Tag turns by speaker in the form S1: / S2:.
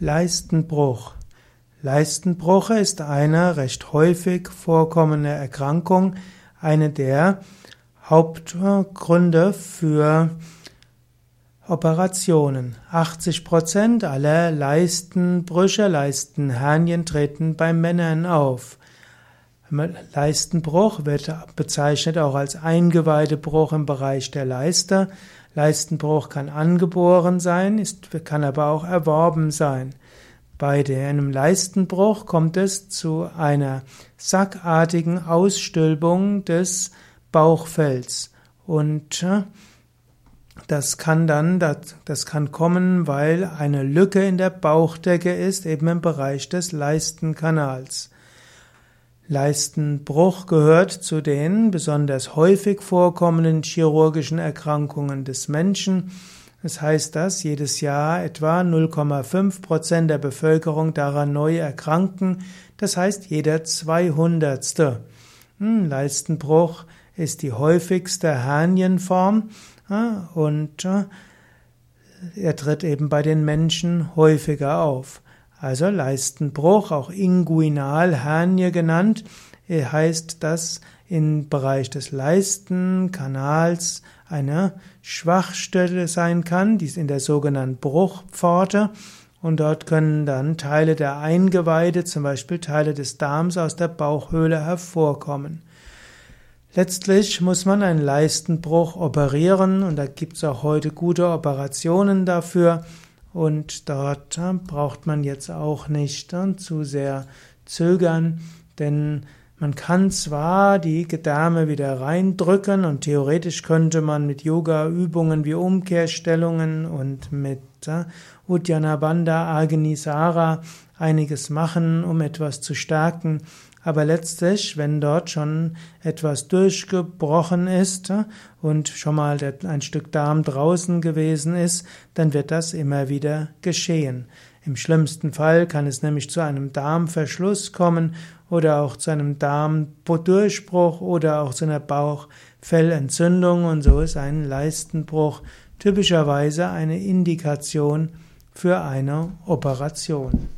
S1: Leistenbruch. Leistenbruch ist eine recht häufig vorkommende Erkrankung, eine der Hauptgründe für Operationen. 80 Prozent aller Leistenbrüche, Leistenhernien treten bei Männern auf. Leistenbruch wird bezeichnet auch als Eingeweidebruch im Bereich der Leiste. Leistenbruch kann angeboren sein, ist, kann aber auch erworben sein. Bei einem Leistenbruch kommt es zu einer sackartigen Ausstülpung des Bauchfells und äh, das kann dann, das, das kann kommen, weil eine Lücke in der Bauchdecke ist, eben im Bereich des Leistenkanals. Leistenbruch gehört zu den besonders häufig vorkommenden chirurgischen Erkrankungen des Menschen. Das heißt, dass jedes Jahr etwa 0,5 Prozent der Bevölkerung daran neu erkranken. Das heißt, jeder 200. Hm, Leistenbruch ist die häufigste Hernienform und äh, er tritt eben bei den Menschen häufiger auf. Also Leistenbruch, auch Inguinalhernie genannt, heißt, dass im Bereich des Leistenkanals eine Schwachstelle sein kann, die ist in der sogenannten Bruchpforte. Und dort können dann Teile der Eingeweide, zum Beispiel Teile des Darms aus der Bauchhöhle hervorkommen. Letztlich muss man einen Leistenbruch operieren und da gibt es auch heute gute Operationen dafür. Und dort äh, braucht man jetzt auch nicht äh, zu sehr zögern, denn man kann zwar die Gedärme wieder reindrücken und theoretisch könnte man mit Yoga-Übungen wie Umkehrstellungen und mit äh, Uddiyana Bandha, Agnisara einiges machen, um etwas zu stärken, aber letztlich, wenn dort schon etwas durchgebrochen ist und schon mal ein Stück Darm draußen gewesen ist, dann wird das immer wieder geschehen. Im schlimmsten Fall kann es nämlich zu einem Darmverschluss kommen oder auch zu einem Darmdurchbruch oder auch zu einer Bauchfellentzündung und so ist ein Leistenbruch typischerweise eine Indikation für eine Operation.